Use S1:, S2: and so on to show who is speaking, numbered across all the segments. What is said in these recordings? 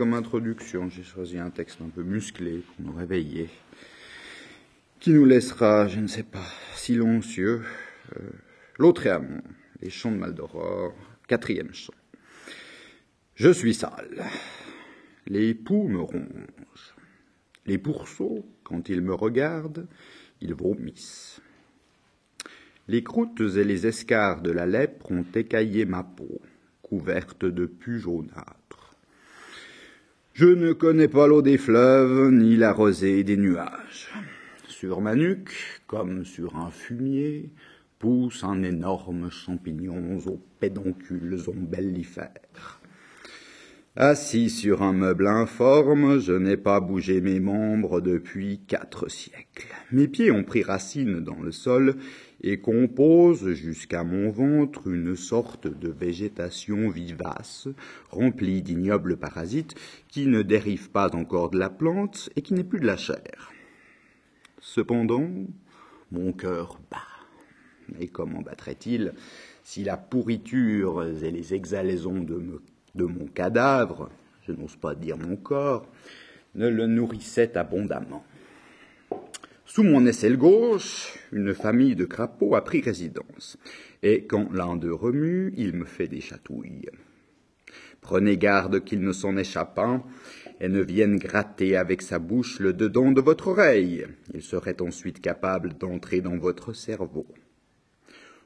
S1: Comme introduction, j'ai choisi un texte un peu musclé pour nous réveiller, qui nous laissera, je ne sais pas, silencieux. Euh, L'autre est à les chants de Maldoror, quatrième chant. Je suis sale. Les poux me rongent. Les pourceaux, quand ils me regardent, ils vomissent. Les croûtes et les escarres de la lèpre ont écaillé ma peau, couverte de pus. Je ne connais pas l'eau des fleuves, ni la rosée des nuages. Sur ma nuque, comme sur un fumier, pousse un énorme champignon aux pédoncules ombellifères. Assis sur un meuble informe, je n'ai pas bougé mes membres depuis quatre siècles. Mes pieds ont pris racine dans le sol et composent jusqu'à mon ventre une sorte de végétation vivace, remplie d'ignobles parasites qui ne dérivent pas encore de la plante et qui n'est plus de la chair. Cependant, mon cœur bat. Et comment battrait-il si la pourriture et les exhalaisons de de mon cadavre, je n'ose pas dire mon corps, ne le nourrissait abondamment? Sous mon aisselle gauche, une famille de crapauds a pris résidence, et quand l'un d'eux remue, il me fait des chatouilles. Prenez garde qu'il ne s'en échappe un, et ne vienne gratter avec sa bouche le dedans de votre oreille. Il serait ensuite capable d'entrer dans votre cerveau.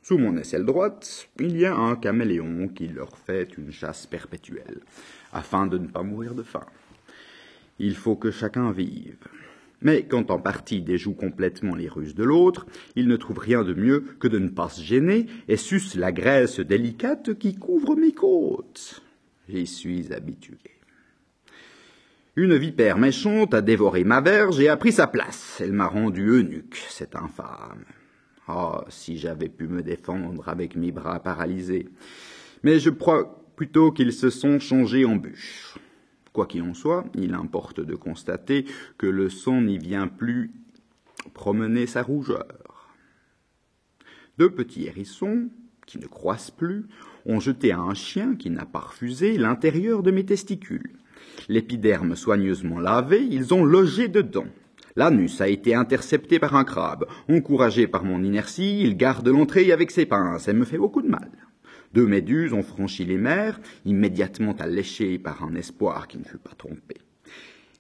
S1: Sous mon aisselle droite, il y a un caméléon qui leur fait une chasse perpétuelle, afin de ne pas mourir de faim. Il faut que chacun vive. Mais quand en partie déjoue complètement les ruses de l'autre, il ne trouve rien de mieux que de ne pas se gêner et suce la graisse délicate qui couvre mes côtes. J'y suis habitué. Une vipère méchante a dévoré ma verge et a pris sa place. Elle m'a rendu eunuque, cette infâme. Oh, si j'avais pu me défendre avec mes bras paralysés. Mais je crois plutôt qu'ils se sont changés en bûches. Quoi qu'il en soit, il importe de constater que le sang n'y vient plus promener sa rougeur. Deux petits hérissons, qui ne croissent plus, ont jeté à un chien qui n'a pas refusé l'intérieur de mes testicules. L'épiderme soigneusement lavé, ils ont logé dedans. L'anus a été intercepté par un crabe. Encouragé par mon inertie, il garde l'entrée avec ses pinces et me fait beaucoup de mal. Deux méduses ont franchi les mers, immédiatement alléchées par un espoir qui ne fut pas trompé.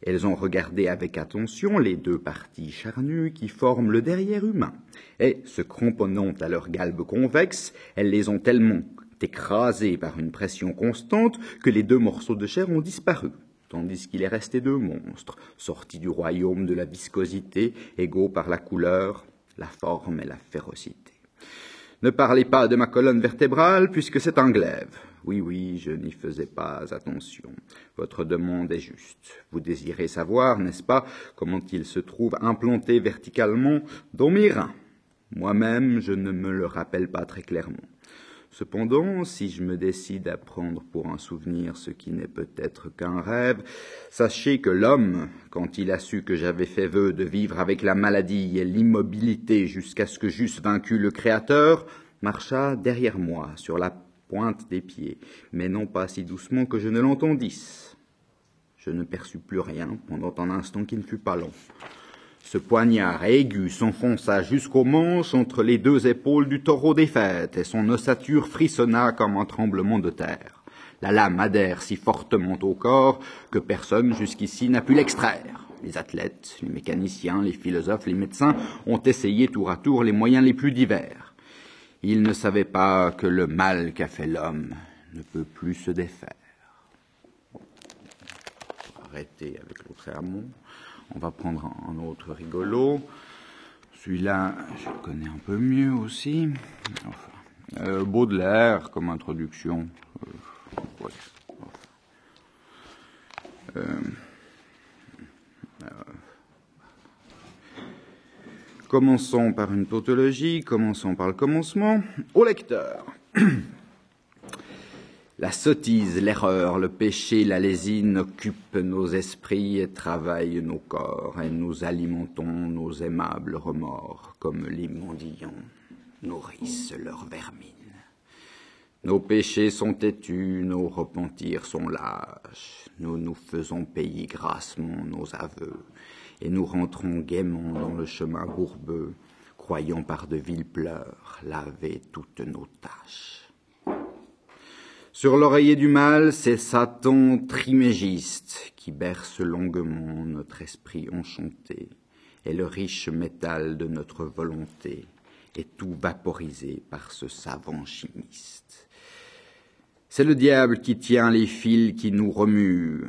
S1: Elles ont regardé avec attention les deux parties charnues qui forment le derrière humain, et, se cramponnant à leur galbe convexe, elles les ont tellement écrasées par une pression constante que les deux morceaux de chair ont disparu tandis qu'il est resté deux monstres, sortis du royaume de la viscosité, égaux par la couleur, la forme et la férocité. Ne parlez pas de ma colonne vertébrale, puisque c'est un glaive. Oui, oui, je n'y faisais pas attention. Votre demande est juste. Vous désirez savoir, n'est-ce pas, comment il se trouve implanté verticalement dans mes reins. Moi-même, je ne me le rappelle pas très clairement. Cependant, si je me décide à prendre pour un souvenir ce qui n'est peut-être qu'un rêve, sachez que l'homme, quand il a su que j'avais fait vœu de vivre avec la maladie et l'immobilité jusqu'à ce que j'eusse vaincu le Créateur, marcha derrière moi, sur la pointe des pieds, mais non pas si doucement que je ne l'entendisse. Je ne perçus plus rien pendant un instant qui ne fut pas long. Ce poignard aigu s'enfonça jusqu'au manche entre les deux épaules du taureau fêtes, et son ossature frissonna comme un tremblement de terre. La lame adhère si fortement au corps que personne jusqu'ici n'a pu l'extraire. Les athlètes, les mécaniciens, les philosophes, les médecins ont essayé tour à tour les moyens les plus divers. Ils ne savaient pas que le mal qu'a fait l'homme ne peut plus se défaire. Arrêtez avec l'autre. On va prendre un autre rigolo. Celui-là, je le connais un peu mieux aussi. Euh, Baudelaire comme introduction. Euh, euh, commençons par une tautologie, commençons par le commencement. Au lecteur. La sottise, l'erreur, le péché, la lésine occupent nos esprits et travaillent nos corps, et nous alimentons nos aimables remords comme les mendiants nourrissent leur vermine. Nos péchés sont têtus, nos repentirs sont lâches. Nous nous faisons payer grassement nos aveux, et nous rentrons gaiement dans le chemin bourbeux, croyant par de vils pleurs laver toutes nos tâches. Sur l'oreiller du mal, c'est Satan trimégiste qui berce longuement notre esprit enchanté, et le riche métal de notre volonté est tout vaporisé par ce savant chimiste. C'est le diable qui tient les fils qui nous remuent.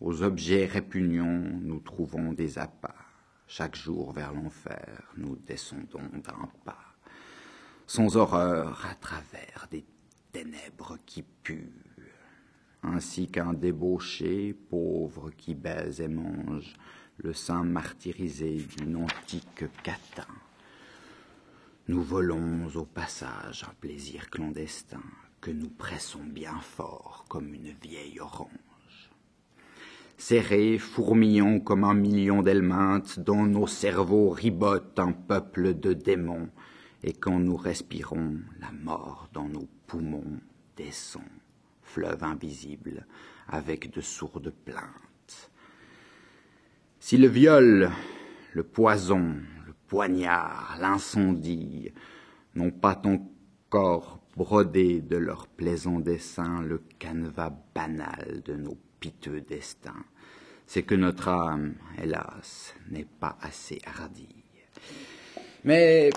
S1: Aux objets répugnants, nous trouvons des appâts. Chaque jour vers l'enfer, nous descendons d'un pas, sans horreur à travers des qui puent, ainsi qu'un débauché pauvre qui baise et mange le sein martyrisé d'une antique catin. Nous volons au passage un plaisir clandestin que nous pressons bien fort comme une vieille orange. Serrés, fourmillons comme un million d'helminthes, dans nos cerveaux ribote un peuple de démons, et quand nous respirons, la mort dans nos poumons descend, fleuve invisible, avec de sourdes plaintes. Si le viol, le poison, le poignard, l'incendie n'ont pas encore brodé de leurs plaisants dessins le canevas banal de nos piteux destins, c'est que notre âme, hélas, n'est pas assez hardie. Mais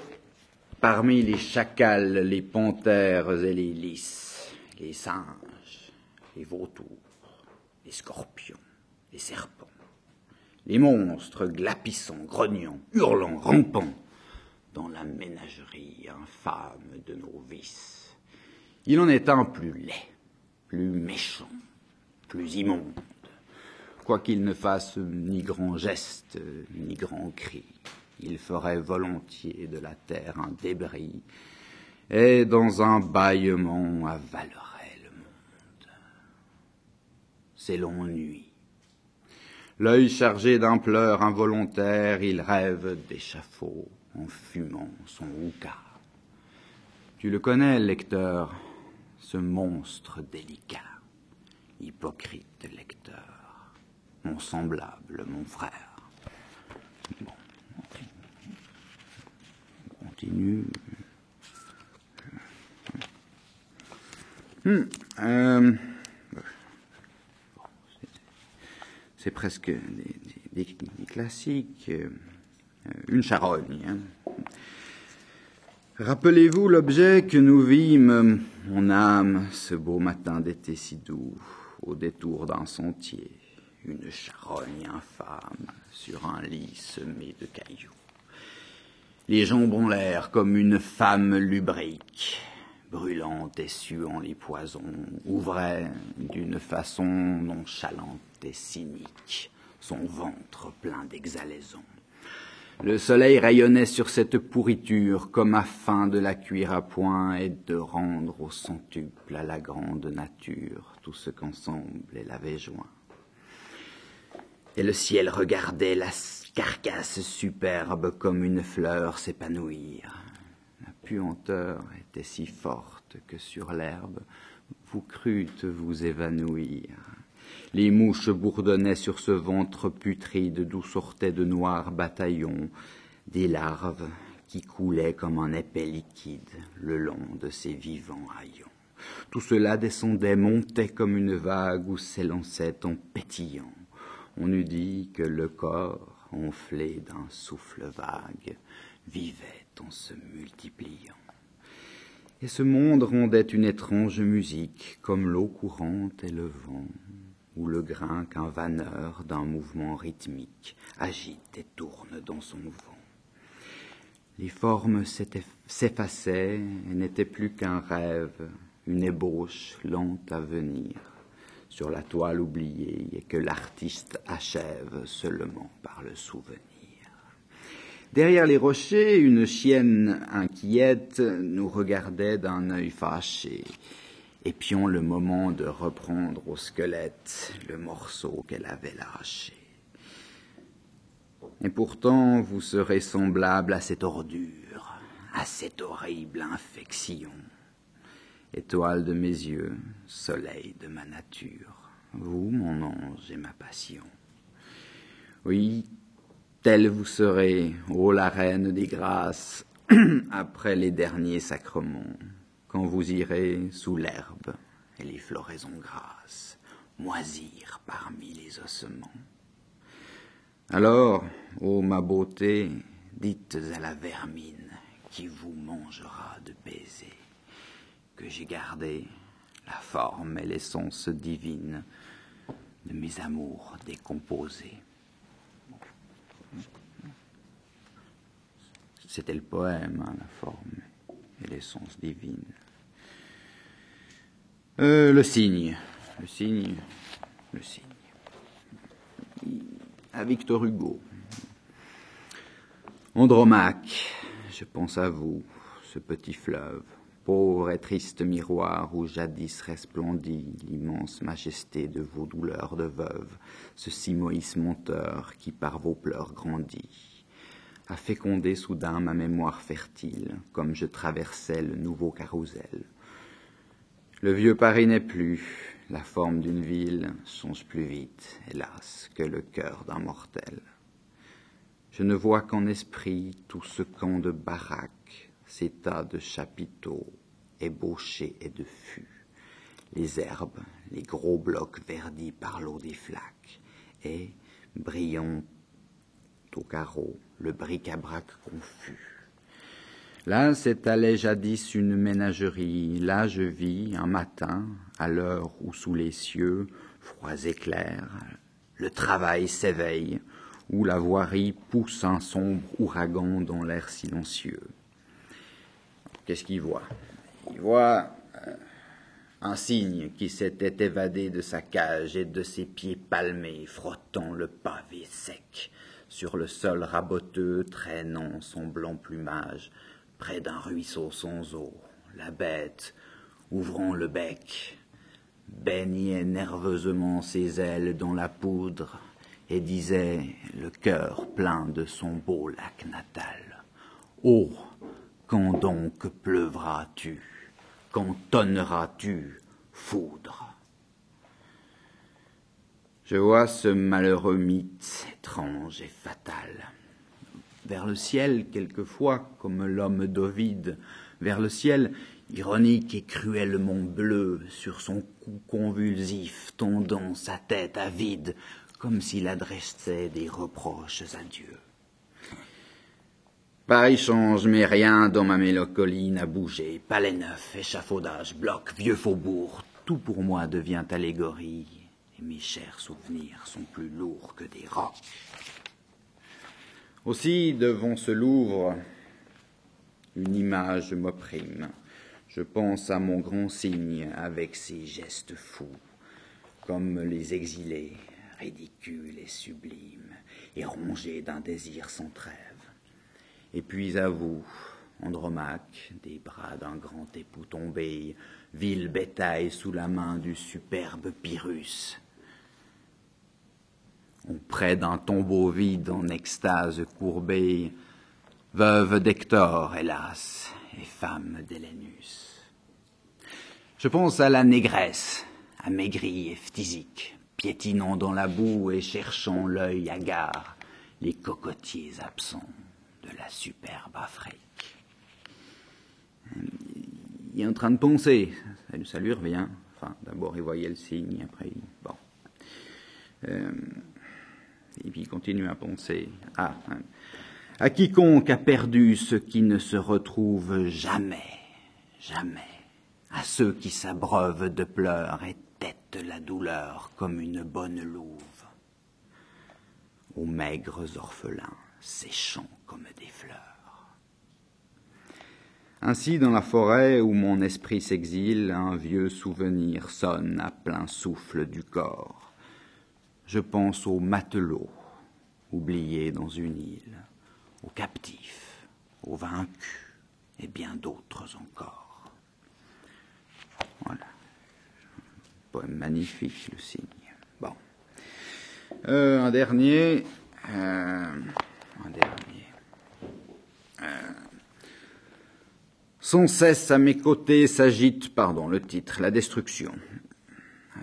S1: parmi les chacals, les panthères et les lys, les singes, les vautours, les scorpions, les serpents, les monstres glapissants, grognants, hurlants, rampants, dans la ménagerie infâme de nos vices il en est un plus laid, plus méchant, plus immonde, quoiqu'il ne fasse ni grand geste, ni grand cri. Il ferait volontiers de la terre un débris, et dans un bâillement avalerait le monde. C'est l'ennui. L'œil chargé d'un pleur involontaire, il rêve d'échafaud en fumant son hookah. Tu le connais, lecteur, ce monstre délicat, hypocrite lecteur, mon semblable, mon frère. Hum, euh, c'est presque des, des, classiques. Euh, une charogne. Hein. Rappelez-vous l'objet que nous vîmes, mon âme, ce beau matin d'été si doux, au détour d'un sentier, une charogne infâme sur un lit semé de cailloux. Les jambes ont l'air comme une femme lubrique, brûlante et suant les poisons, ouvrait d'une façon nonchalante et cynique son ventre plein d'exhalaisons. Le soleil rayonnait sur cette pourriture comme afin de la cuire à point et de rendre au centuple à la grande nature tout ce qu'ensemble elle avait joint. Et le ciel regardait la carcasse superbe comme une fleur s'épanouir. La puanteur était si forte que sur l'herbe vous crûtes vous évanouir. Les mouches bourdonnaient sur ce ventre putride d'où sortaient de noirs bataillons, des larves qui coulaient comme un épais liquide le long de ces vivants haillons. Tout cela descendait, montait comme une vague où s'élançait en pétillant. On eût dit que le corps, enflé d'un souffle vague, vivait en se multipliant. Et ce monde rendait une étrange musique, comme l'eau courante et le vent ou le grain qu'un vanneur d'un mouvement rythmique agite et tourne dans son vent. Les formes s'effaçaient et n'étaient plus qu'un rêve, une ébauche lente à venir sur la toile oubliée et que l'artiste achève seulement par le souvenir. Derrière les rochers, une chienne inquiète nous regardait d'un œil fâché épions le moment de reprendre au squelette le morceau qu'elle avait lâché. Et pourtant vous serez semblable à cette ordure, à cette horrible infection. Étoile de mes yeux, soleil de ma nature, vous, mon ange et ma passion. Oui, telle vous serez, ô la reine des grâces, après les derniers sacrements, quand vous irez sous l'herbe et les floraisons grasses, moisir parmi les ossements. Alors, ô ma beauté, dites à la vermine qui vous mangera de baisers, j'ai gardé la forme et l'essence divine de mes amours décomposés. C'était le poème, hein, la forme et l'essence divine. Euh, le signe, le signe, le signe. À Victor Hugo. Andromaque, je pense à vous, ce petit fleuve, pauvre et triste miroir où jadis resplendit l'immense majesté de vos douleurs de veuve, ce Simoïs monteur qui par vos pleurs grandit, a fécondé soudain ma mémoire fertile, comme je traversais le nouveau carrousel. Le vieux Paris n'est plus, la forme d'une ville change plus vite, hélas, que le cœur d'un mortel. Je ne vois qu'en esprit tout ce camp de baraques, ces tas de chapiteaux, ébauchés et de fûts, les herbes, les gros blocs verdis par l'eau des flaques, et, brillant au carreau, le bric-à-brac confus. Là s'étalait jadis une ménagerie, là je vis un matin, à l'heure où sous les cieux, froids éclairs, le travail s'éveille, où la voirie pousse un sombre ouragan dans l'air silencieux. Qu'est-ce qu'il voit? Il voit euh, un cygne qui s'était évadé de sa cage et de ses pieds palmés, frottant le pavé sec sur le sol raboteux, traînant son blanc plumage près d'un ruisseau sans eau. La bête, ouvrant le bec, baignait nerveusement ses ailes dans la poudre, et disait, le cœur plein de son beau lac natal. Oh, quand donc pleuvras-tu, quand tonneras-tu, foudre Je vois ce malheureux mythe étrange et fatal. Vers le ciel, quelquefois, comme l'homme d'Ovide, vers le ciel, ironique et cruellement bleu, sur son cou convulsif, tendant sa tête avide, comme s'il adressait des reproches à Dieu. Paris change, mais rien dans ma mélancolie n'a bougé. Palais neuf, échafaudage, bloc, vieux faubourg, tout pour moi devient allégorie, et mes chers souvenirs sont plus lourds que des rocs. Aussi, devant ce Louvre, une image m'opprime. Je pense à mon grand signe avec ses gestes fous, comme les exilés ridicule et sublime, et rongé d'un désir sans trêve. Et puis à vous, Andromaque, des bras d'un grand époux tombé, vil bétail sous la main du superbe Pyrrhus. Auprès d'un tombeau vide en extase courbée, veuve d'Hector, hélas, et femme d'Hélénus. Je pense à la négresse, amaigrie et phtisique, piétinant dans la boue et cherchant l'œil hagard les cocotiers absents de la superbe Afrique. Il est en train de penser, ça, lui revient. D'abord il voyait le signe, après il... Bon. Euh, et puis il continue à penser. Ah, hein. à quiconque a perdu ce qui ne se retrouve jamais, jamais, à ceux qui s'abreuvent de pleurs et de la douleur comme une bonne louve, aux maigres orphelins séchant comme des fleurs. Ainsi, dans la forêt où mon esprit s'exile, un vieux souvenir sonne à plein souffle du corps. Je pense aux matelots, oubliés dans une île, aux captifs, aux vaincus, et bien d'autres encore. Voilà poème magnifique, le signe. Bon. Euh, un dernier. Euh, un dernier. Euh, Sans cesse à mes côtés s'agite, pardon, le titre, la destruction.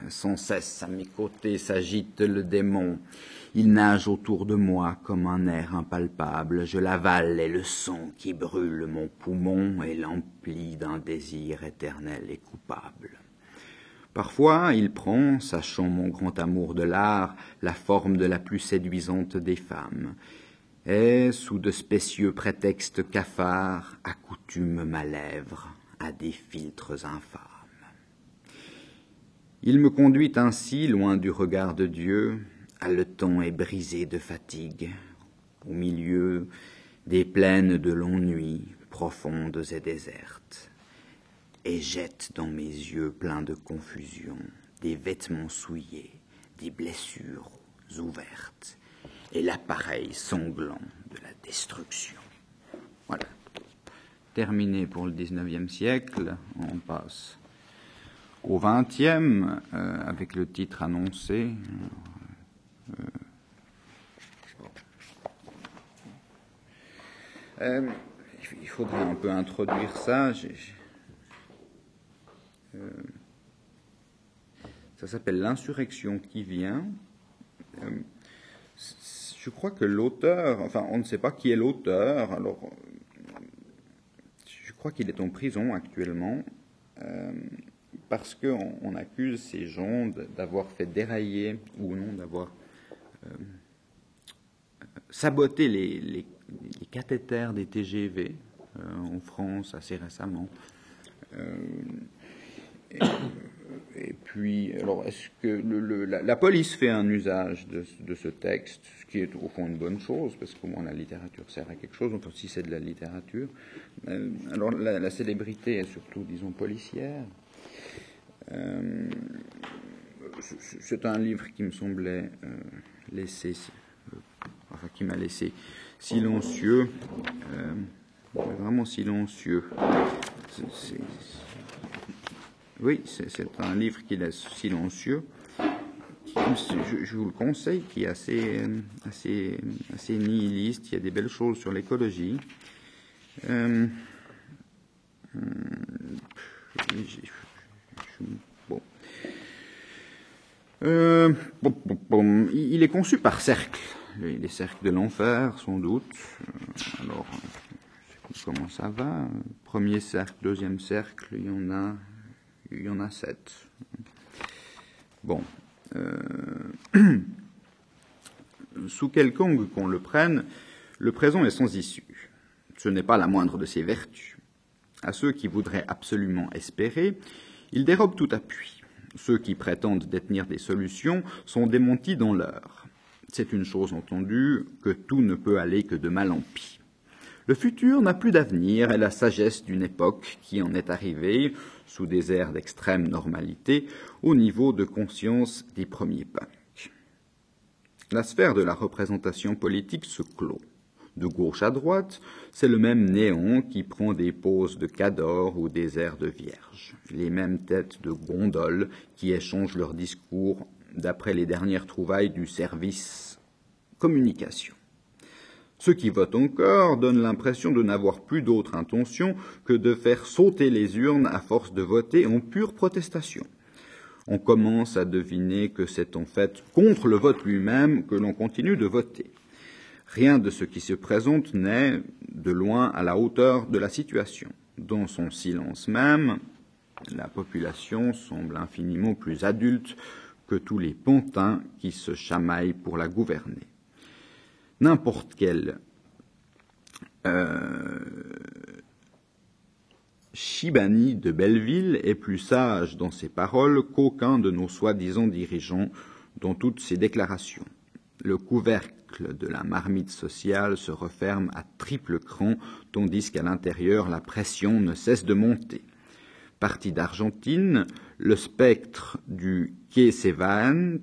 S1: Sans cesse à mes côtés s'agite le démon. Il nage autour de moi comme un air impalpable. Je l'avale et le sang qui brûle mon poumon et l'emplit d'un désir éternel et coupable. Parfois, il prend, sachant mon grand amour de l'art, la forme de la plus séduisante des femmes, et, sous de spécieux prétextes cafards, accoutume ma lèvre à des filtres infâmes? Il me conduit ainsi, loin du regard de Dieu, haletant et brisé de fatigue, au milieu des plaines de longues nuits, profondes et désertes, et jette dans mes yeux pleins de confusion des vêtements souillés, des blessures ouvertes, et l'appareil sanglant de la destruction. Voilà. Terminé pour le XIXe siècle, on passe au XXe euh, avec le titre annoncé. Euh, euh, il faudrait un peu introduire ça. ça s'appelle l'insurrection qui vient je crois que l'auteur, enfin, on ne sait pas qui est l'auteur, alors je crois qu'il est en prison actuellement euh, parce qu'on on accuse ces gens d'avoir fait dérailler ou non, d'avoir euh, saboté les, les, cathéters des TGV euh, en France assez récemment. Et puis, alors, est-ce que la, police fait un usage de, ce texte, ce qui est au fond une bonne chose, parce qu'au moins la littérature sert à quelque chose, enfin, si c'est de la littérature. Euh, alors, la, célébrité est surtout, disons, policière. Euh, c'est un livre qui me semblait euh, laisser, euh, enfin, qui m'a laissé silencieux, euh, vraiment silencieux. Oui, c'est un livre qui est silencieux. je, vous le conseille, qui est assez, assez, nihiliste. Il y a des belles choses sur l'écologie. Bon. Il est conçu par cercles, les cercles de l'enfer, sans doute. Euh, alors, comment ça va? Premier cercle, deuxième cercle, il y en a il y en a sept. Bon. Euh, sous quelque angle qu'on le prenne, le présent est sans issue. Ce n'est pas la moindre de ses vertus. À ceux qui voudraient absolument espérer, il dérobe tout appui. Ceux qui prétendent détenir des solutions sont démentis dans l'heure. C'est une chose entendue que tout ne peut aller que de mal en pis. Le futur n'a plus d'avenir et la sagesse d'une époque qui en est arrivée sous des airs d'extrême normalité, au niveau de conscience des premiers punks. La sphère de la représentation politique se clôt. De gauche à droite, c'est le même néon qui prend des poses de cador ou des airs de vierge, les mêmes têtes de gondoles qui échangent leurs discours d'après les dernières trouvailles du service communication. Ceux qui votent encore donnent l'impression de n'avoir plus d'autre intention que de faire sauter les urnes à force de voter en pure protestation. On commence à deviner que c'est en fait contre le vote lui-même que l'on continue de voter. Rien de ce qui se présente n'est de loin à la hauteur de la situation. Dans son silence même, la population semble infiniment plus adulte que tous les pantins qui se chamaillent pour la gouverner n'importe quel euh, Shibani de Belleville est plus sage dans ses paroles qu'aucun de nos soi-disant dirigeants dans toutes ses déclarations. Le couvercle de la marmite sociale se referme à triple cran, tandis qu'à l'intérieur la pression ne cesse de monter. Parti d'Argentine, le spectre du Quai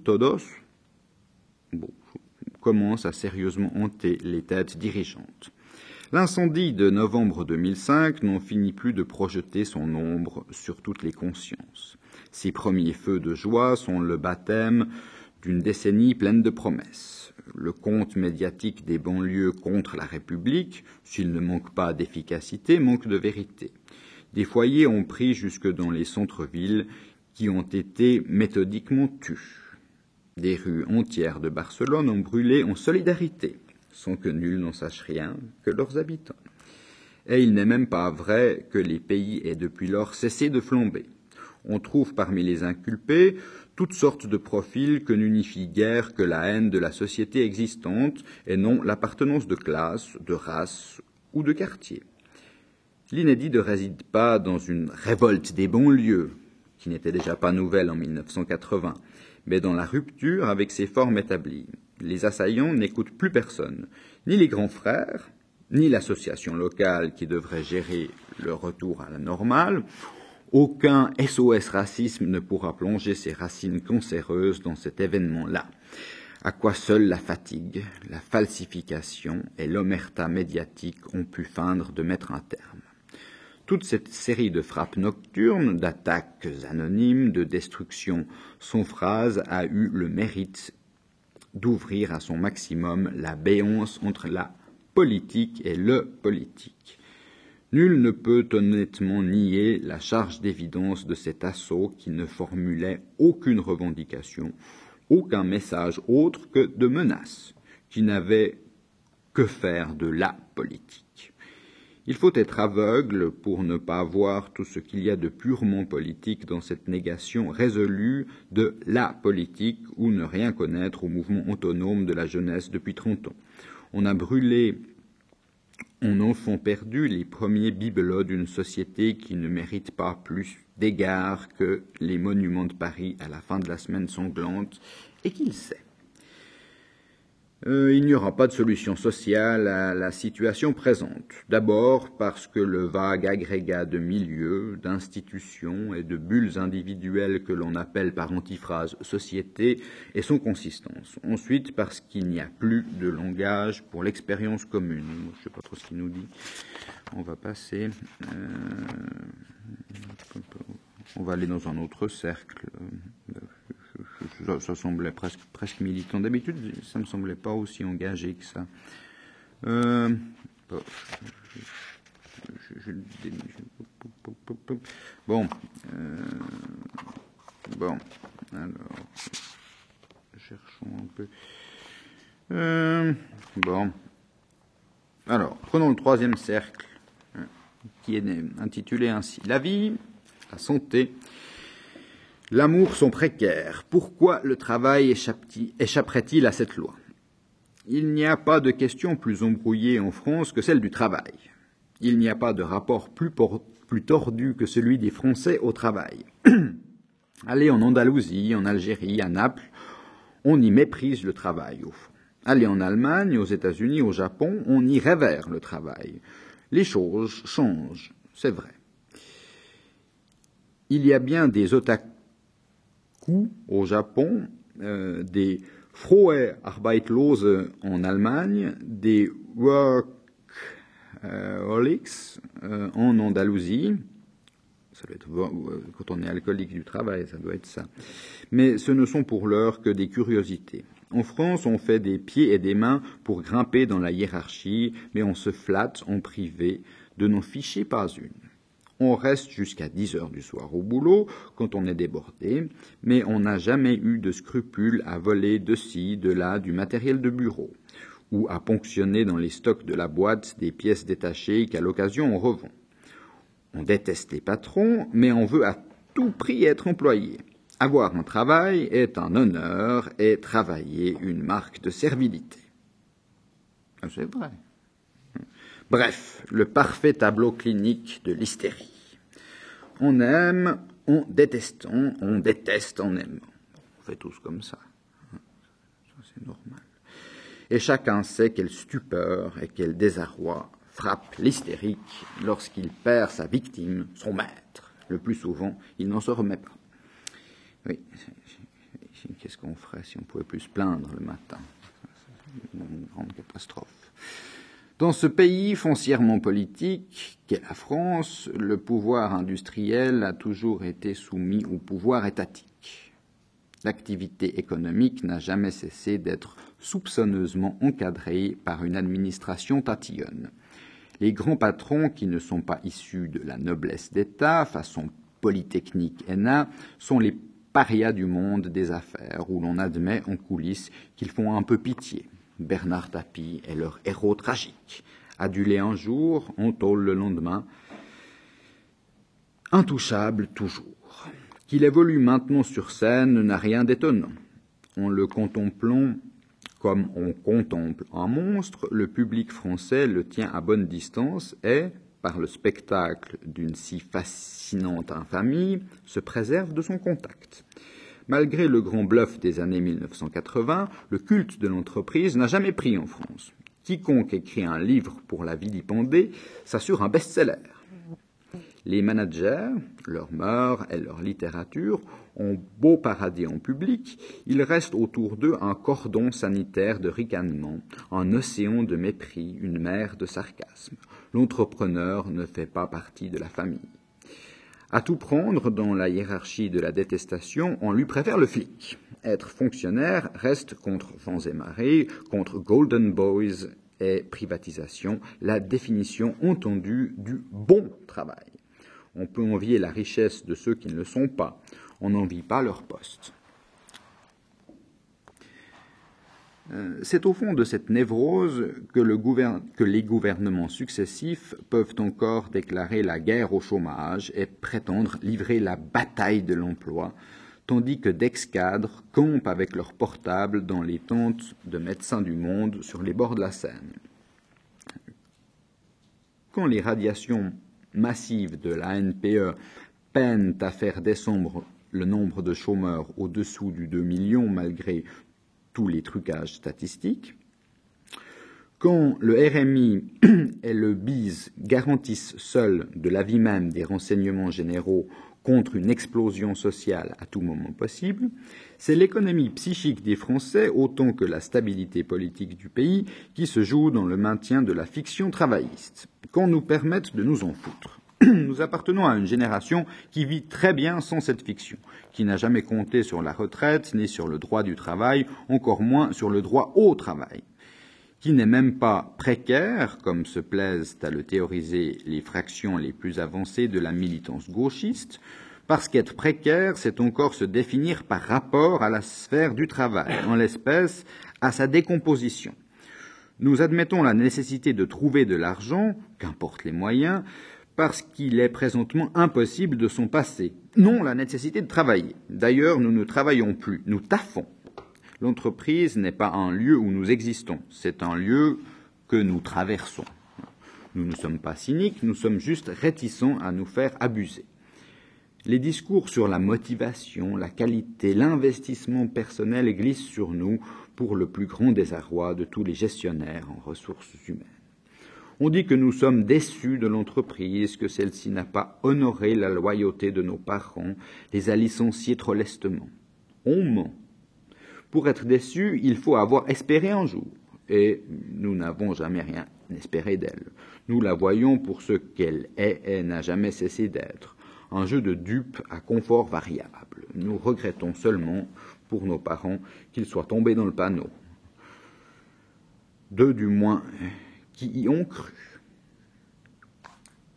S1: todos, bon, commence à sérieusement hanter les têtes dirigeantes. L'incendie de novembre 2005 n'en finit plus de projeter son ombre sur toutes les consciences. Ces premiers feux de joie sont le baptême d'une décennie pleine de promesses. Le compte médiatique des banlieues contre la République, s'il ne manque pas d'efficacité, manque de vérité. Des foyers ont pris jusque dans les centres-villes qui ont été méthodiquement tus. Des rues entières de Barcelone ont brûlé en solidarité, sans que nul n'en sache rien que leurs habitants. Et il n'est même pas vrai que les pays aient depuis lors cessé de flamber. On trouve parmi les inculpés toutes sortes de profils que n'unifie guère que la haine de la société existante et non l'appartenance de classe, de race ou de quartier. L'inédit ne réside pas dans une révolte des banlieues, qui n'était déjà pas nouvelle en 1980, mais dans la rupture avec ses formes établies. Les assaillants n'écoutent plus personne, ni les grands frères, ni l'association locale qui devrait gérer le retour à la normale, aucun SOS racisme ne pourra plonger ses racines cancéreuses dans cet événement-là, à quoi seule la fatigue, la falsification et l'omerta médiatique ont pu feindre de mettre un terme. Toute cette série de frappes nocturnes, d'attaques anonymes, de destructions sans phrase a eu le mérite d'ouvrir à son maximum la béance entre la politique et le politique. Nul ne peut honnêtement nier la charge d'évidence de cet assaut qui ne formulait aucune revendication, aucun message autre que de menace, qui n'avait que faire de la politique. Il faut être aveugle pour ne pas voir tout ce qu'il y a de purement politique dans cette négation résolue de la politique ou ne rien connaître au mouvement autonome de la jeunesse depuis trente ans. On a brûlé en enfant perdu les premiers bibelots d'une société qui ne mérite pas plus d'égards que les monuments de Paris à la fin de la semaine sanglante, et qu'il sait. Euh, il n'y aura pas de solution sociale à la situation présente. D'abord parce que le vague agrégat de milieux, d'institutions et de bulles individuelles que l'on appelle par antiphrase société est sans consistance. Ensuite parce qu'il n'y a plus de langage pour l'expérience commune. Je ne sais pas trop ce qu'il nous dit. On va passer. Euh, on va aller dans un autre cercle ça, semblait presque, presque militant. D'habitude, ça me semblait pas aussi engagé que ça. Euh, bon, euh, bon, alors, cherchons un peu. Euh, bon, alors, prenons le troisième cercle, qui est intitulé ainsi La vie, la santé L'amour sont précaires. Pourquoi le travail échapperait-il à cette loi? Il n'y a pas de question plus embrouillée en France que celle du travail. Il n'y a pas de rapport plus, tordu que celui des Français au travail. Allez en Andalousie, en Algérie, à Naples, on y méprise le travail au fond. Allez en Allemagne, aux États-Unis, au Japon, on y révère le travail. Les choses changent, c'est vrai. Il y a bien des otaku au Japon, euh, des Frohe Arbeitlose en Allemagne, des Workaholics euh, en Andalousie. Ça doit être, quand on est alcoolique du travail, ça doit être ça. Mais ce ne sont pour l'heure que des curiosités. En France, on fait des pieds et des mains pour grimper dans la hiérarchie, mais on se flatte en privé de n'en ficher pas une. On reste jusqu'à 10 heures du soir au boulot quand on est débordé, mais on n'a jamais eu de scrupule à voler de ci, de là du matériel de bureau, ou à ponctionner dans les stocks de la boîte des pièces détachées qu'à l'occasion on revend. On déteste les patrons, mais on veut à tout prix être employé. Avoir un travail est un honneur et travailler une marque de servilité. Ah, c'est vrai. Bref, le parfait tableau clinique de l'hystérie. On aime, on déteste, on, déteste en aimant. On fait tous comme ça. Ça, c'est normal. Et chacun sait quelle stupeur et quel désarroi frappe l'hystérique lorsqu'il perd sa victime, son maître. Le plus souvent, il n'en se remet pas. Oui, qu'est-ce qu'on ferait si on pouvait plus se plaindre le matin? Une grande catastrophe. Dans ce pays foncièrement politique qu'est la France, le pouvoir industriel a toujours été soumis au pouvoir étatique. L'activité économique n'a jamais cessé d'être soupçonneusement encadrée par une administration tatillonne. Les grands patrons qui ne sont pas issus de la noblesse d'État, façon Polytechnique ENA, sont les parias du monde des affaires, où l'on admet en coulisses qu'ils font un peu pitié. Bernard Tapie est leur héros tragique. Adulé un jour, on tôle le lendemain. Intouchable toujours. Qu'il évolue maintenant sur scène n'a rien d'étonnant. En le contemplant comme on contemple un monstre, le public français le tient à bonne distance et, par le spectacle d'une si fascinante infamie, se préserve de son contact. Malgré le grand bluff des années 1980, le culte de l'entreprise n'a jamais pris en France. Quiconque écrit un livre pour la vilipender s'assure un best-seller. Les managers, leurs mœurs et leur littérature ont beau paradis en public, il reste autour d'eux un cordon sanitaire de ricanement, un océan de mépris, une mer de sarcasme. L'entrepreneur ne fait pas partie de la famille. À tout prendre dans la hiérarchie de la détestation, on lui préfère le flic. Être fonctionnaire reste contre vents et marées, contre Golden Boys et privatisation, la définition entendue du bon travail. On peut envier la richesse de ceux qui ne le sont pas. On n'envie pas leur poste. Euh, c'est au fond de cette névrose que, les gouvernements successifs peuvent encore déclarer la guerre au chômage et prétendre livrer la bataille de l'emploi, tandis que d'ex-cadres campent avec leurs portables dans les tentes de médecins du monde sur les bords de la Seine. Quand les radiations massives de la NPE peinent à faire descendre le nombre de chômeurs au-dessous du 2 millions malgré tous les trucages statistiques. Quand le RMI et le BIS garantissent seuls de l'avis même des renseignements généraux contre une explosion sociale à tout moment possible, c'est l'économie psychique des Français autant que la stabilité politique du pays qui se joue dans le maintien de la fiction travailliste, qu'on nous permette de nous en foutre. Nous appartenons à une génération qui vit très bien sans cette fiction, qui n'a jamais compté sur la retraite, ni sur le droit du travail, encore moins sur le droit au travail, qui n'est même pas précaire, comme se plaisent à le théoriser les fractions les plus avancées de la militance gauchiste, parce qu'être précaire, c'est encore se définir par rapport à la sphère du travail, en l'espèce à sa décomposition. Nous admettons la nécessité de trouver de l'argent, qu'importe les moyens, parce qu'il est présentement impossible de s'en passer. Non la nécessité de travailler. D'ailleurs, nous ne travaillons plus, nous taffons. L'entreprise n'est pas un lieu où nous existons, c'est un lieu que nous traversons. Nous ne sommes pas cyniques, nous sommes juste réticents à nous faire abuser. Les discours sur la motivation, la qualité, l'investissement personnel glissent sur nous pour le plus grand désarroi de tous les gestionnaires en ressources humaines. On dit que nous sommes déçus de l'entreprise, que celle-ci n'a pas honoré la loyauté de nos parents, les a licenciés trop lestement. On ment. Pour être déçu, il faut avoir espéré un jour. Et nous n'avons jamais rien espéré d'elle. Nous la voyons pour ce qu'elle est et n'a jamais cessé d'être. Un jeu de dupes à confort variable. Nous regrettons seulement, pour nos parents, qu'ils soient tombés dans le panneau. Deux du moins qui y ont cru.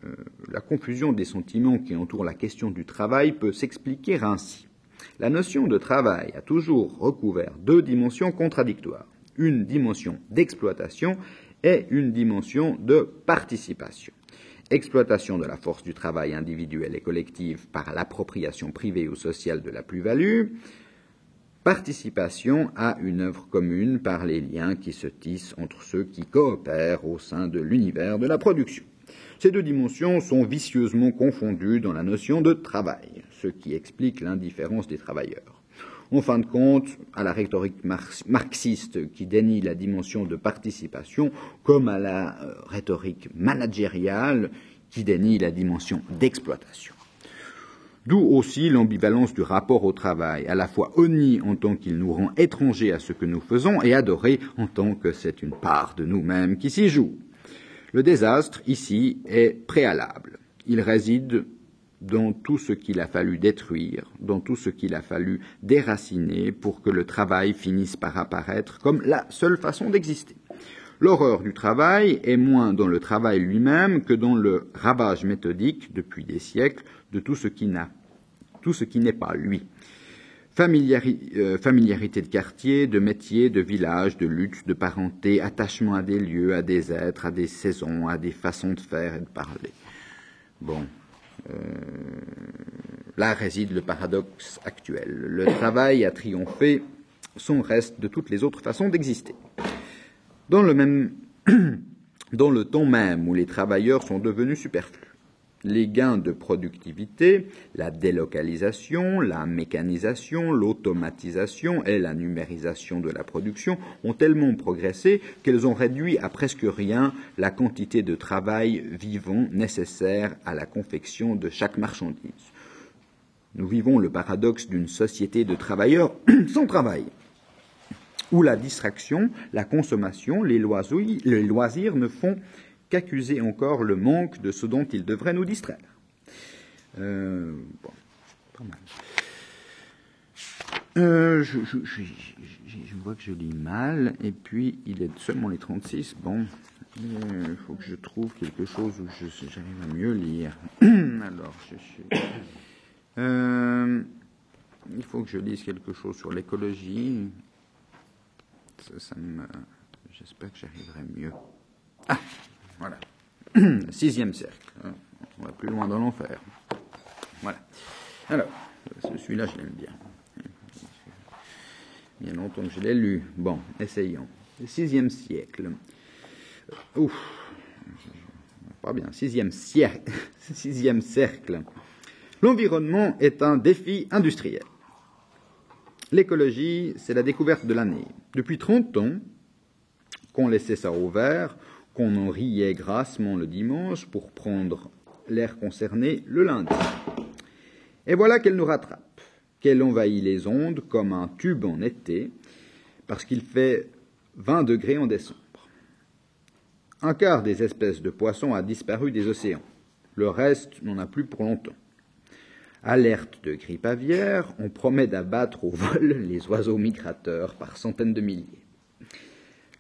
S1: Euh, la confusion des sentiments qui entourent la question du travail peut s'expliquer ainsi. La notion de travail a toujours recouvert deux dimensions contradictoires, une dimension d'exploitation et une dimension de participation. Exploitation de la force du travail individuelle et collective par l'appropriation privée ou sociale de la plus-value, participation à une œuvre commune par les liens qui se tissent entre ceux qui coopèrent au sein de l'univers de la production. Ces deux dimensions sont vicieusement confondues dans la notion de travail, ce qui explique l'indifférence des travailleurs. En fin de compte, à la rhétorique marxiste qui dénie la dimension de participation, comme à la euh, rhétorique managériale qui dénie la dimension d'exploitation. D'où aussi l'ambivalence du rapport au travail, à la fois honni en tant qu'il nous rend étrangers à ce que nous faisons et adoré en tant que c'est une part de nous-mêmes qui s'y joue. Le désastre, ici, est préalable. Il réside dans tout ce qu'il a fallu détruire, dans tout ce qu'il a fallu déraciner pour que le travail finisse par apparaître comme la seule façon d'exister. L'horreur du travail est moins dans le travail lui-même que dans le ravage méthodique, depuis des siècles, de tout ce qui n'a, tout ce qui n'est pas lui. Euh, familiarité de quartier, de métier, de village, de lutte, de parenté, attachement à des lieux, à des êtres, à des saisons, à des façons de faire et de parler. Bon. Euh, là réside le paradoxe actuel. Le travail a triomphé son reste de toutes les autres façons d'exister. Dans le même, dans le temps même où les travailleurs sont devenus superflus les gains de productivité, la délocalisation, la mécanisation, l'automatisation et la numérisation de la production ont tellement progressé qu'elles ont réduit à presque rien la quantité de travail vivant nécessaire à la confection de chaque marchandise. Nous vivons le paradoxe d'une société de travailleurs sans travail, où la distraction, la consommation, les loisirs, ne font qu'accuser encore le manque de ce dont il devrait nous distraire. Euh, bon, pas mal. Euh, je, vois que je lis mal, et puis il est seulement les 36. Bon, il faut que je trouve quelque chose où j'arrive à mieux lire. Alors, euh, il faut que je lise quelque chose sur l'écologie. Ça J'espère que j'arriverai mieux. Ah, voilà. Sixième cercle. Hein. On va plus loin dans l'enfer. Voilà. Alors, celui-là, je l'aime bien. Bien longtemps que je l'ai lu. Bon, essayons. Sixième siècle. Ouf. Pas bien. Sixième siècle. Sixième cercle. L'environnement est un défi industriel. L'écologie, c'est la découverte de l'année. Depuis 30 ans, qu'on laissait ça ouvert, qu'on en riait grassement le dimanche pour prendre l'air concerné le lundi. Et voilà qu'elle nous rattrape, qu'elle envahit les ondes comme un tube en été, parce qu'il fait 20 degrés en décembre. Un quart des espèces de poissons a disparu des océans. Le reste n'en a plus pour longtemps. Alerte de grippe aviaire, on promet d'abattre au vol les oiseaux migrateurs par centaines de milliers.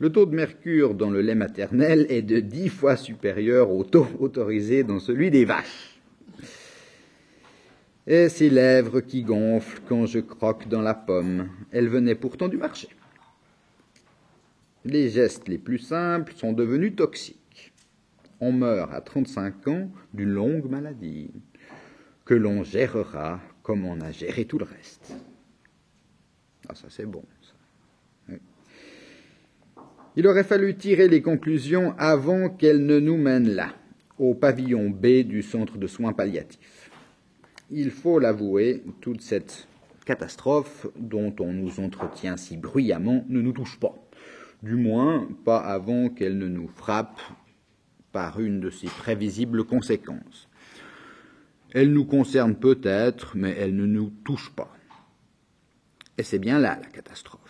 S1: Le taux de mercure dans le lait maternel est de dix fois supérieur au taux autorisé dans celui des vaches. Et ces lèvres qui gonflent quand je croque dans la pomme, elles venaient pourtant du marché. Les gestes les plus simples sont devenus toxiques. On meurt à 35 ans d'une longue maladie, que l'on gérera comme on a géré tout le reste. Ah, ça c'est bon. Il aurait fallu tirer les conclusions avant qu'elles ne nous mènent là, au pavillon B du centre de soins palliatifs. Il faut l'avouer, toute cette catastrophe dont on nous entretient si bruyamment ne nous touche pas. Du moins, pas avant qu'elle ne nous frappe par une de ses prévisibles conséquences. Elle nous concerne peut-être, mais elle ne nous touche pas. Et c'est bien là la catastrophe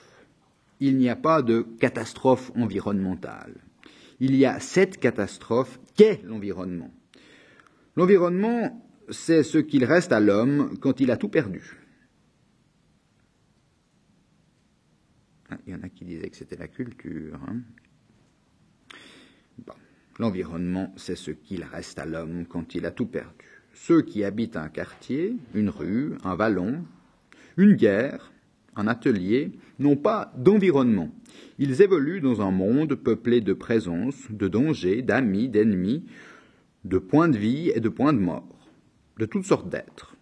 S1: il n'y a pas de catastrophe environnementale. Il y a cette catastrophe qu'est l'environnement. L'environnement, c'est ce qu'il reste à l'homme quand il a tout perdu. Ah, il y en a qui disaient que c'était la culture. Hein. L'environnement, c'est ce qu'il reste à l'homme quand il a tout perdu. Ceux qui habitent un quartier, une rue, un vallon, une guerre, un atelier, n'ont pas d'environnement. Ils évoluent dans un monde peuplé de présences, de dangers, d'amis, d'ennemis, de points de vie et de points de mort, de toutes sortes d'êtres.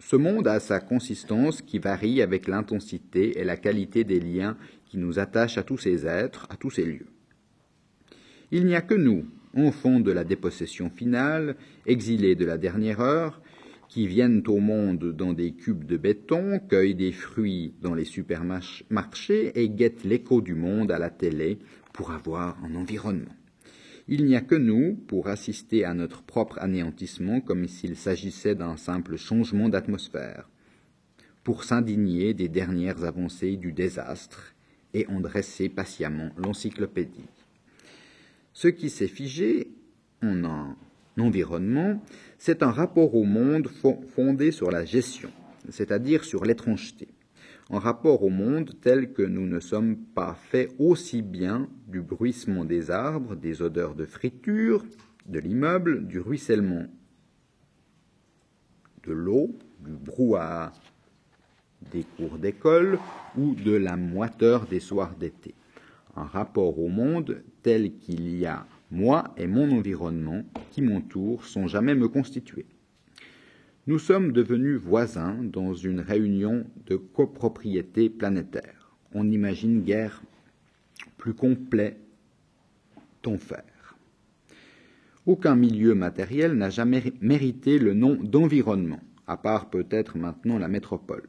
S1: Ce monde a sa consistance qui varie avec l'intensité et la qualité des liens qui nous attachent à tous ces êtres, à tous ces lieux. Il n'y a que nous, enfants de la dépossession finale, exilés de la dernière heure, qui viennent au monde dans des cubes de béton, cueillent des fruits dans les supermarchés et guettent l'écho du monde à la télé pour avoir un environnement. Il n'y a que nous pour assister à notre propre anéantissement comme s'il s'agissait d'un simple changement d'atmosphère, pour s'indigner des dernières avancées du désastre et en dresser patiemment l'encyclopédie. Ce qui s'est figé en un environnement, c'est un rapport au monde fondé sur la gestion, c'est-à-dire sur l'étrangeté. en rapport au monde tel que nous ne sommes pas faits aussi bien du bruissement des arbres, des odeurs de friture, de l'immeuble, du ruissellement de l'eau, du brouhaha des cours d'école ou de la moiteur des soirs d'été. Un rapport au monde tel qu'il y a moi et mon environnement qui m'entoure sans jamais me constituer. Nous sommes devenus voisins dans une réunion de copropriété planétaire. On n'imagine guère plus complet ton faire. Aucun milieu matériel n'a jamais mérité le nom d'environnement, à part peut-être maintenant la métropole.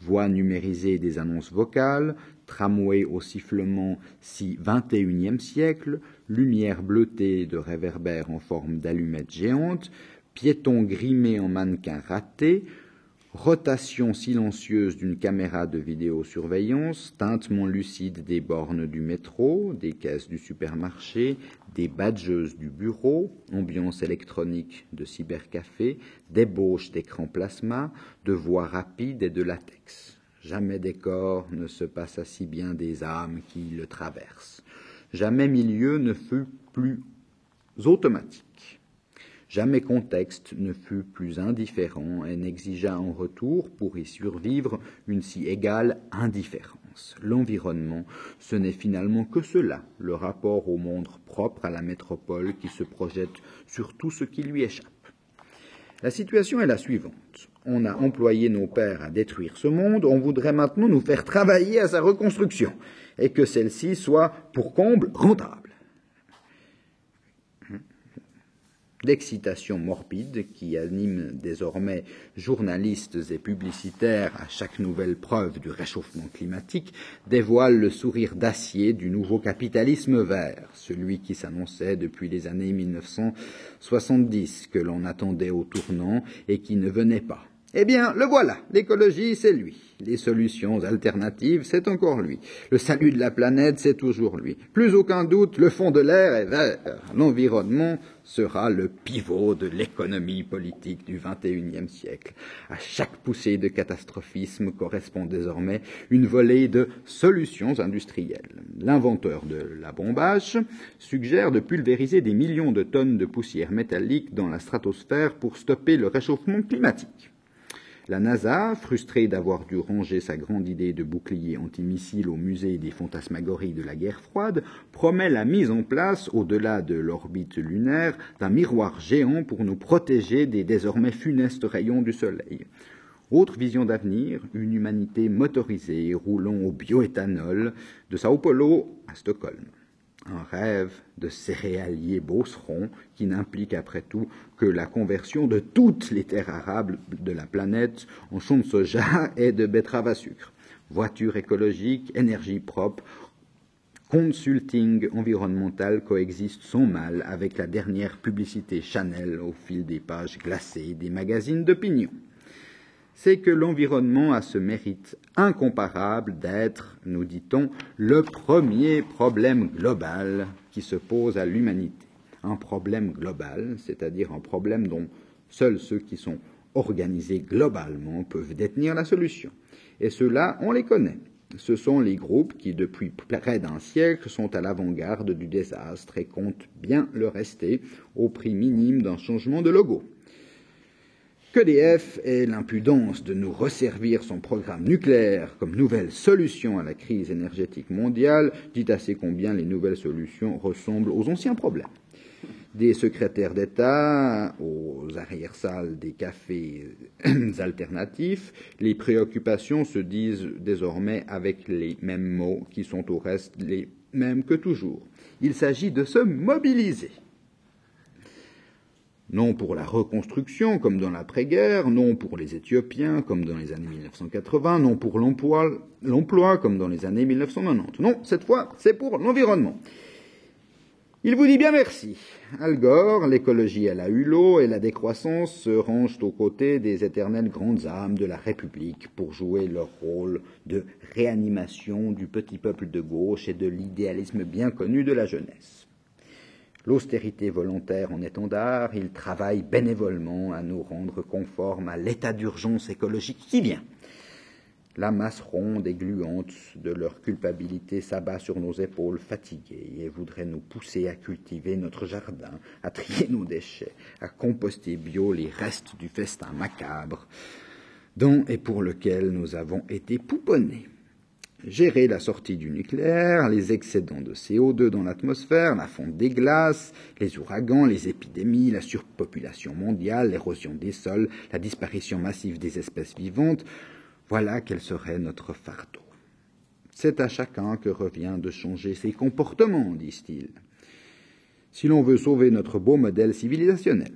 S1: Voix numérisée des annonces vocales, tramway au sifflement si XXIe siècle, lumière bleutée de réverbères en forme d'allumettes géantes, piétons grimés en mannequins ratés, rotation silencieuse d'une caméra de vidéosurveillance, tintement lucide des bornes du métro, des caisses du supermarché, des badgeuses du bureau, ambiance électronique de cybercafé, débauche d'écran plasma, de voix rapides et de latex. Jamais décor ne se passa si bien des âmes qui le traversent. Jamais milieu ne fut plus automatique. Jamais contexte ne fut plus indifférent et n'exigea en retour, pour y survivre, une si égale indifférence. L'environnement, ce n'est finalement que cela, le rapport au monde propre à la métropole qui se projette sur tout ce qui lui échappe. La situation est la suivante. On a employé nos pères à détruire ce monde, on voudrait maintenant nous faire travailler à sa reconstruction, et que celle-ci soit, pour comble, rentable. L'excitation morbide qui anime désormais journalistes et publicitaires à chaque nouvelle preuve du réchauffement climatique dévoile le sourire d'acier du nouveau capitalisme vert, celui qui s'annonçait depuis les années 1970, que l'on attendait au tournant et qui ne venait pas. Eh bien, le voilà, l'écologie, c'est lui. Les solutions alternatives, c'est encore lui. Le salut de la planète, c'est toujours lui. Plus aucun doute, le fond de l'air est vert. L'environnement sera le pivot de l'économie politique du XXIe siècle. À chaque poussée de catastrophisme correspond désormais une volée de solutions industrielles. L'inventeur de la bombage suggère de pulvériser des millions de tonnes de poussière métallique dans la stratosphère pour stopper le réchauffement climatique. La NASA, frustrée d'avoir dû ranger sa grande idée de bouclier antimissile au musée des fantasmagories de la guerre froide, promet la mise en place, au-delà de l'orbite lunaire, d'un miroir géant pour nous protéger des désormais funestes rayons du Soleil. Autre vision d'avenir, une humanité motorisée roulant au bioéthanol de Sao Paulo à Stockholm un rêve de céréalier beauceron qui n'implique après tout que la conversion de toutes les terres arables de la planète en champs de soja et de betteraves à sucre. Voitures écologiques, énergie propre, consulting environnemental coexistent sans mal avec la dernière publicité Chanel au fil des pages glacées des magazines d'opinion c'est que l'environnement a ce mérite incomparable d'être, nous dit-on, le premier problème global qui se pose à l'humanité. Un problème global, c'est-à-dire un problème dont seuls ceux qui sont organisés globalement peuvent détenir la solution. Et ceux-là, on les connaît. Ce sont les groupes qui, depuis près d'un siècle, sont à l'avant-garde du désastre et comptent bien le rester au prix minime d'un changement de logo qu'EDF ait l'impudence de nous resservir son programme nucléaire comme nouvelle solution à la crise énergétique mondiale dit assez combien les nouvelles solutions ressemblent aux anciens problèmes. Des secrétaires d'État aux arrière-salles des cafés alternatifs, les préoccupations se disent désormais avec les mêmes mots qui sont au reste les mêmes que toujours. Il s'agit de se mobiliser non pour la reconstruction comme dans l'après-guerre, non pour les Éthiopiens comme dans les années 1980, non pour l'emploi, comme dans les années 1990. Non, cette fois, c'est pour l'environnement. Il vous dit bien merci. Al Gore, l'écologie à la hulot et la décroissance se rangent aux côtés des éternelles grandes âmes de la République pour jouer leur rôle de réanimation du petit peuple de gauche et de l'idéalisme bien connu de la jeunesse l'austérité volontaire en étendard, il travaille bénévolement à nous rendre conformes à l'état d'urgence écologique qui vient. La masse ronde et gluante de leur culpabilité s'abat sur nos épaules fatiguées et voudrait nous pousser à cultiver notre jardin, à trier nos déchets, à composter bio les restes du festin macabre dont et pour lequel nous avons été pouponnés gérer la sortie du nucléaire, les excédents de CO2 dans l'atmosphère, la fonte des glaces, les ouragans, les épidémies, la surpopulation mondiale, l'érosion des sols, la disparition massive des espèces vivantes, voilà quel serait notre fardeau. C'est à chacun que revient de changer ses comportements, disent-ils, si l'on veut sauver notre beau modèle civilisationnel.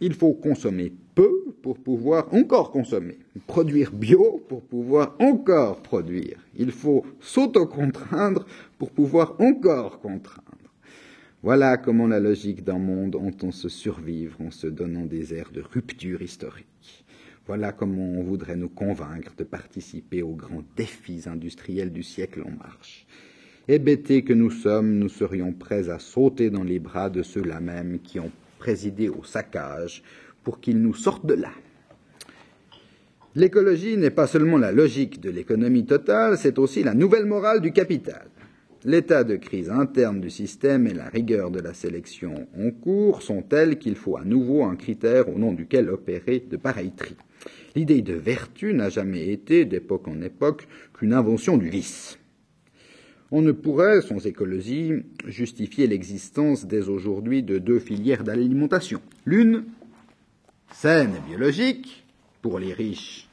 S1: Il faut consommer peu pour pouvoir encore consommer, produire bio pour pouvoir encore produire. Il faut s'autocontraindre pour pouvoir encore contraindre. Voilà comment la logique d'un monde entend se survivre en se donnant des airs de rupture historique. Voilà comment on voudrait nous convaincre de participer aux grands défis industriels du siècle en marche. Hébétés que nous sommes, nous serions prêts à sauter dans les bras de ceux-là même qui ont présidé au saccage pour qu'ils nous sortent de là. L'écologie n'est pas seulement la logique de l'économie totale, c'est aussi la nouvelle morale du capital. L'état de crise interne du système et la rigueur de la sélection en cours sont tels qu'il faut à nouveau un critère au nom duquel opérer de pareils tri. L'idée de vertu n'a jamais été, d'époque en époque, qu'une invention du vice. On ne pourrait, sans écologie, justifier l'existence dès aujourd'hui de deux filières d'alimentation. L'une saine et biologique pour les riches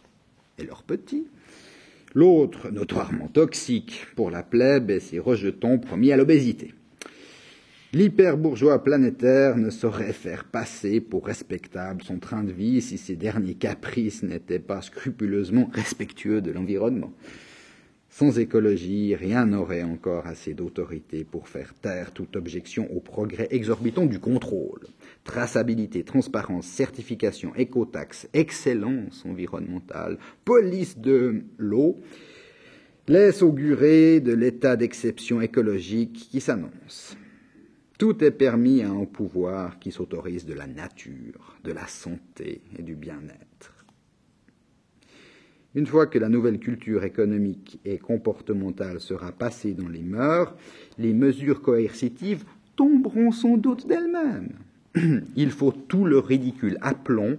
S1: et leurs petits, l'autre notoirement toxique pour la plèbe et ses rejetons promis à l'obésité. L'hyperbourgeois planétaire ne saurait faire passer pour respectable son train de vie si ses derniers caprices n'étaient pas scrupuleusement respectueux de l'environnement. Sans écologie, rien n'aurait encore assez d'autorité pour faire taire toute objection au progrès exorbitant du contrôle. Traçabilité, transparence, certification, écotaxe, excellence environnementale, police de l'eau, laisse augurer de l'état d'exception écologique qui s'annonce. Tout est permis à un pouvoir qui s'autorise de la nature, de la santé et du bien-être. Une fois que la nouvelle culture économique et comportementale sera passée dans les mœurs, les mesures coercitives tomberont sans doute d'elles-mêmes. Il faut tout le ridicule aplomb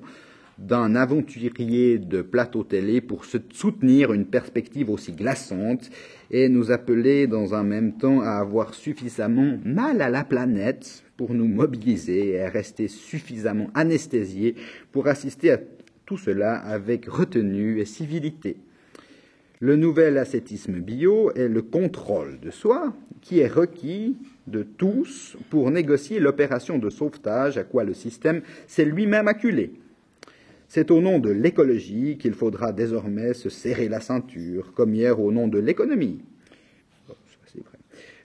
S1: d'un aventurier de plateau télé pour soutenir une perspective aussi glaçante et nous appeler dans un même temps à avoir suffisamment mal à la planète pour nous mobiliser et rester suffisamment anesthésiés pour assister à tout cela avec retenue et civilité. Le nouvel ascétisme bio est le contrôle de soi qui est requis de tous pour négocier l'opération de sauvetage à quoi le système s'est lui-même acculé. C'est au nom de l'écologie qu'il faudra désormais se serrer la ceinture, comme hier au nom de l'économie.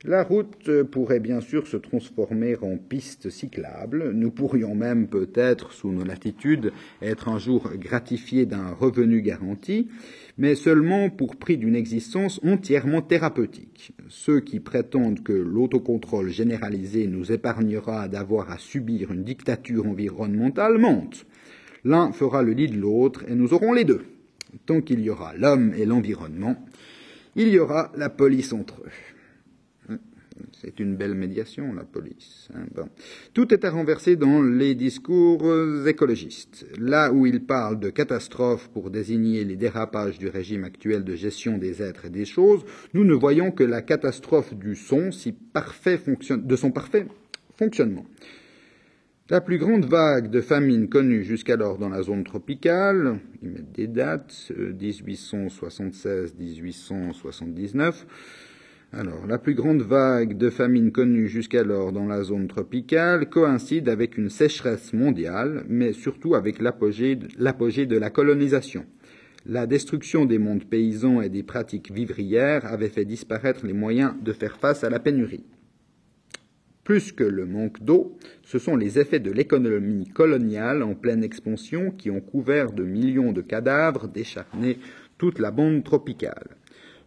S1: La route pourrait bien sûr se transformer en piste cyclable. Nous pourrions même peut-être, sous nos latitudes, être un jour gratifiés d'un revenu garanti, mais seulement pour prix d'une existence entièrement thérapeutique. Ceux qui prétendent que l'autocontrôle généralisé nous épargnera d'avoir à subir une dictature environnementale mentent. L'un fera le lit de l'autre et nous aurons les deux. Tant qu'il y aura l'homme et l'environnement, il y aura la police entre eux. C'est une belle médiation, la police. Hein. Tout est à renverser dans les discours écologistes. Là où ils parlent de catastrophe pour désigner les dérapages du régime actuel de gestion des êtres et des choses, nous ne voyons que la catastrophe du son, si parfait de son parfait fonctionnement. La plus grande vague de famine connue jusqu'alors dans la zone tropicale, ils mettent des dates, 1876-1879, euh, alors, la plus grande vague de famine connue jusqu'alors dans la zone tropicale coïncide avec une sécheresse mondiale, mais surtout avec l'apogée de la colonisation. La destruction des mondes paysans et des pratiques vivrières avait fait disparaître les moyens de faire face à la pénurie. Plus que le manque d'eau, ce sont les effets de l'économie coloniale en pleine expansion qui ont couvert de millions de cadavres décharnés toute la bande tropicale.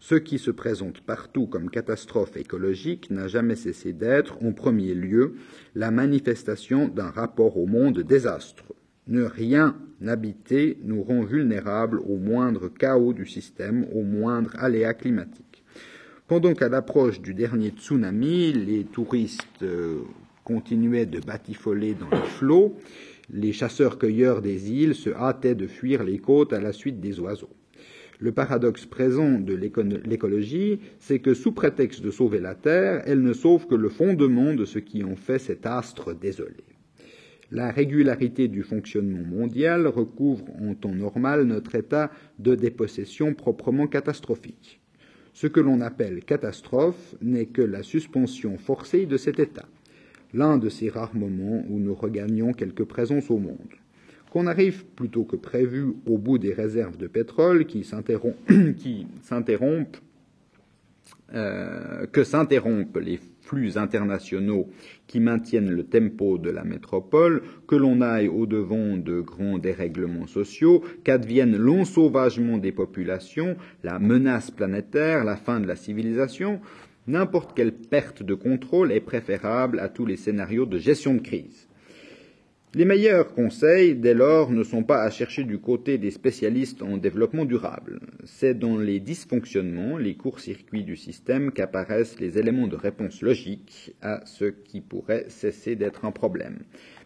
S1: Ce qui se présente partout comme catastrophe écologique n'a jamais cessé d'être, en premier lieu, la manifestation d'un rapport au monde désastreux. Ne rien habiter nous rend vulnérables au moindre chaos du système, au moindre aléa climatique. Pendant qu'à l'approche du dernier tsunami, les touristes euh, continuaient de batifoler dans les flots, les chasseurs-cueilleurs des îles se hâtaient de fuir les côtes à la suite des oiseaux. Le paradoxe présent de l'écologie, c'est que sous prétexte de sauver la Terre, elle ne sauve que le fondement de ce qui en fait cet astre désolé. La régularité du fonctionnement mondial recouvre en temps normal notre état de dépossession proprement catastrophique. Ce que l'on appelle catastrophe n'est que la suspension forcée de cet état, l'un de ces rares moments où nous regagnons quelque présence au monde qu'on arrive plutôt que prévu au bout des réserves de pétrole qui s'interrompent, euh, que s'interrompent les flux internationaux qui maintiennent le tempo de la métropole, que l'on aille au-devant de grands dérèglements sociaux, qu'advienne l'ensauvagement des populations, la menace planétaire, la fin de la civilisation, n'importe quelle perte de contrôle est préférable à tous les scénarios de gestion de crise. Les meilleurs conseils, dès lors, ne sont pas à chercher du côté des spécialistes en développement durable. C'est dans les dysfonctionnements, les courts-circuits du système qu'apparaissent les éléments de réponse logique à ce qui pourrait cesser d'être un problème.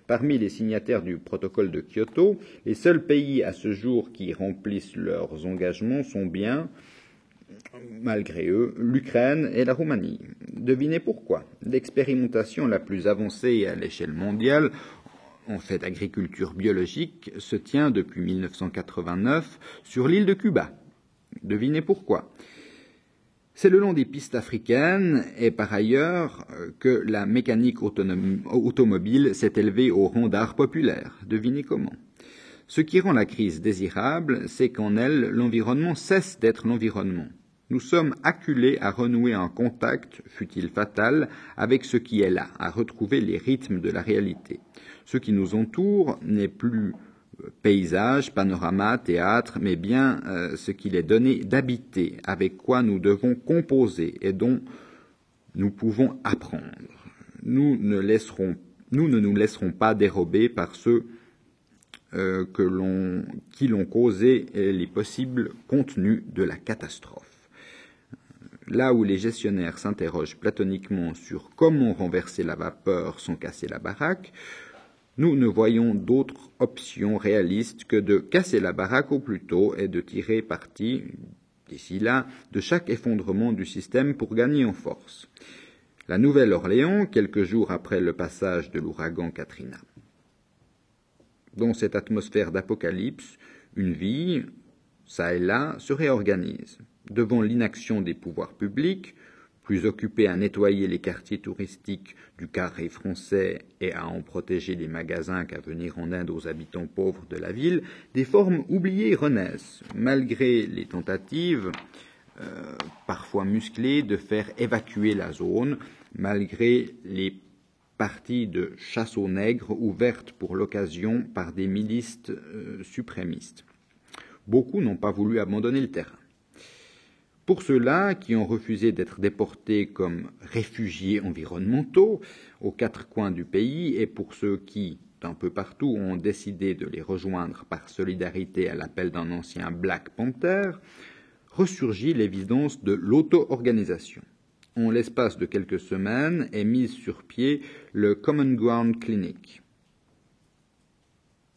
S1: Parmi les signataires du protocole de Kyoto, les seuls pays à ce jour qui remplissent leurs engagements sont bien, malgré eux, l'Ukraine et la Roumanie. Devinez pourquoi. L'expérimentation la plus avancée à l'échelle mondiale en fait d'agriculture biologique se tient depuis 1989 sur l'île de Cuba. Devinez pourquoi. C'est le long des pistes africaines et par ailleurs euh, que la mécanique automobile s'est élevée au rang d'art populaire. Devinez comment. Ce qui rend la crise désirable, c'est qu'en elle, l'environnement cesse d'être l'environnement. Nous sommes acculés à renouer un contact, fût-il fatal, avec ce qui est là, à retrouver les rythmes de la réalité. Ce qui nous entoure n'est plus euh, paysage, panorama, théâtre, mais bien euh, ce qu'il est donné d'habiter, avec quoi nous devons composer et dont nous pouvons apprendre. Nous ne, nous laisserons pas dérober par ceux euh, qui l'ont causé les possibles contenus de la catastrophe. Là où les gestionnaires s'interrogent platoniquement sur comment renverser la vapeur sans casser la baraque, nous ne voyons d'autre option réaliste que de casser la baraque au plus tôt et de tirer parti, d'ici là, de chaque effondrement du système pour gagner en force. La Nouvelle-Orléans, quelques jours après le passage de l'ouragan Katrina. Dans cette atmosphère d'apocalypse, une vie, ça et là, se réorganise. Devant l'inaction des pouvoirs publics, plus occupés à nettoyer les quartiers touristiques du carré français et à en protéger les magasins qu'à venir en aide aux habitants pauvres de la ville, des formes oubliées renaissent, malgré les tentatives, euh, parfois musclées, de faire évacuer la zone, malgré les parties de chasse aux nègres ouvertes pour l'occasion par des milices euh, suprémistes. Beaucoup n'ont pas voulu abandonner le terrain. Pour ceux-là qui ont refusé d'être déportés comme réfugiés environnementaux aux quatre coins du pays et pour ceux qui, d'un peu partout, ont décidé de les rejoindre par solidarité à l'appel d'un ancien Black Panther, ressurgit l'évidence de l'auto-organisation. En l'espace de quelques semaines est mise sur pied le Common Ground Clinic,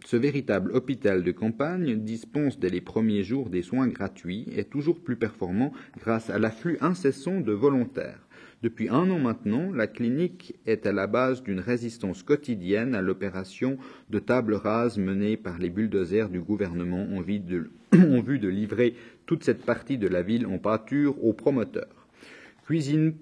S1: ce véritable hôpital de campagne dispense dès les premiers jours des soins gratuits et toujours plus performants grâce à l'afflux incessant de volontaires. Depuis un an maintenant, la clinique est à la base d'une résistance quotidienne à l'opération de table rase menée par les bulldozers du gouvernement en vue de, en vue de livrer toute cette partie de la ville en pâture aux promoteurs. Cuisine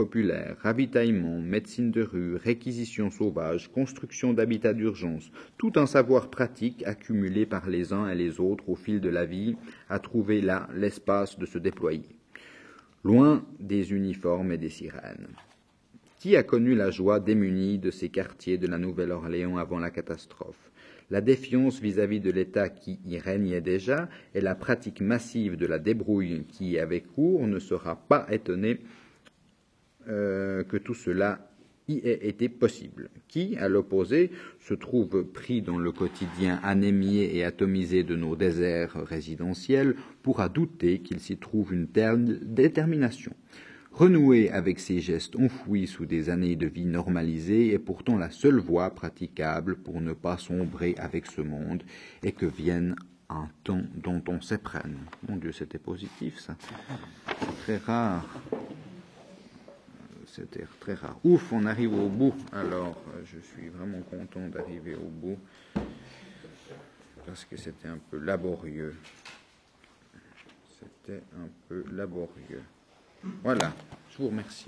S1: populaire, ravitaillement, médecine de rue, réquisition sauvage, construction d'habitats d'urgence, tout un savoir pratique accumulé par les uns et les autres au fil de la vie a trouvé là l'espace de se déployer. Loin des uniformes et des sirènes. Qui a connu la joie démunie de ces quartiers de la Nouvelle-Orléans avant la catastrophe? La défiance vis-à-vis -vis de l'État qui y régnait déjà et la pratique massive de la débrouille qui y avait cours ne sera pas étonné euh, que tout cela y ait été possible, qui, à l'opposé, se trouve pris dans le quotidien anémié et atomisé de nos déserts résidentiels, pourra douter qu'il s'y trouve une telle détermination. Renouer avec ces gestes enfouis sous des années de vie normalisée est pourtant la seule voie praticable pour ne pas sombrer avec ce monde et que vienne un temps dont on s'éprenne. Mon Dieu, c'était positif, ça. C'est très rare. C'était très rare. Ouf, on arrive au bout. Alors, euh, je suis vraiment content d'arriver au bout parce que c'était un peu laborieux. C'était un peu laborieux. Voilà, je vous remercie.